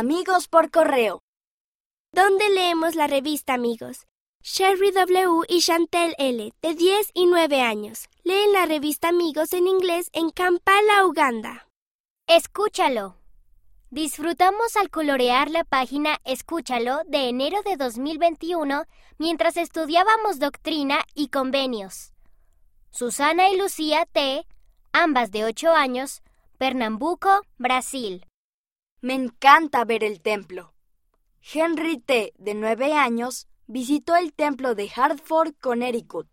Amigos por correo. ¿Dónde leemos la revista Amigos? Sherry W. y Chantel L., de 10 y 9 años, leen la revista Amigos en inglés en Kampala, Uganda. Escúchalo. Disfrutamos al colorear la página Escúchalo de enero de 2021 mientras estudiábamos doctrina y convenios. Susana y Lucía T., ambas de 8 años, Pernambuco, Brasil. Me encanta ver el templo. Henry T., de 9 años, visitó el templo de Hartford, Connecticut.